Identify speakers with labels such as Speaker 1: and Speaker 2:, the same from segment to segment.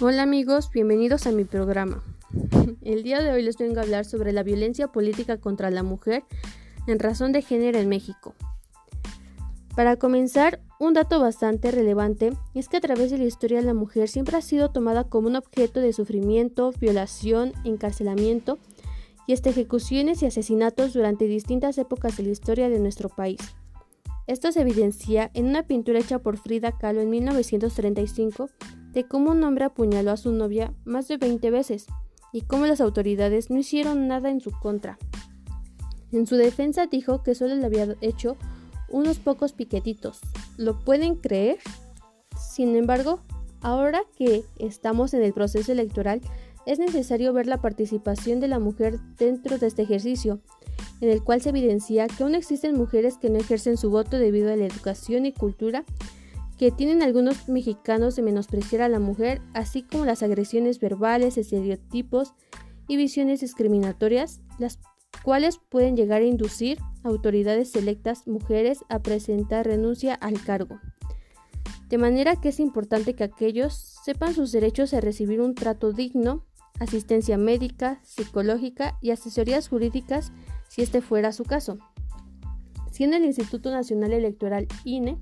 Speaker 1: Hola amigos, bienvenidos a mi programa. El día de hoy les vengo a hablar sobre la violencia política contra la mujer en razón de género en México. Para comenzar, un dato bastante relevante es que a través de la historia la mujer siempre ha sido tomada como un objeto de sufrimiento, violación, encarcelamiento y hasta ejecuciones y asesinatos durante distintas épocas de la historia de nuestro país. Esto se evidencia en una pintura hecha por Frida Kahlo en 1935 de cómo un hombre apuñaló a su novia más de 20 veces y cómo las autoridades no hicieron nada en su contra. En su defensa dijo que solo le había hecho unos pocos piquetitos. ¿Lo pueden creer? Sin embargo, ahora que estamos en el proceso electoral, es necesario ver la participación de la mujer dentro de este ejercicio, en el cual se evidencia que aún existen mujeres que no ejercen su voto debido a la educación y cultura que tienen algunos mexicanos de menospreciar a la mujer, así como las agresiones verbales, estereotipos y visiones discriminatorias, las cuales pueden llegar a inducir a autoridades selectas mujeres a presentar renuncia al cargo. De manera que es importante que aquellos sepan sus derechos a recibir un trato digno, asistencia médica, psicológica y asesorías jurídicas si este fuera su caso. Siendo el Instituto Nacional Electoral INE,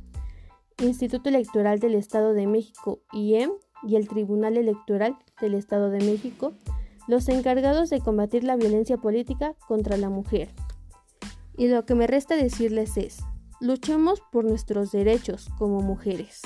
Speaker 1: Instituto Electoral del Estado de México IEM y el Tribunal Electoral del Estado de México los encargados de combatir la violencia política contra la mujer. Y lo que me resta decirles es, luchemos por nuestros derechos como mujeres.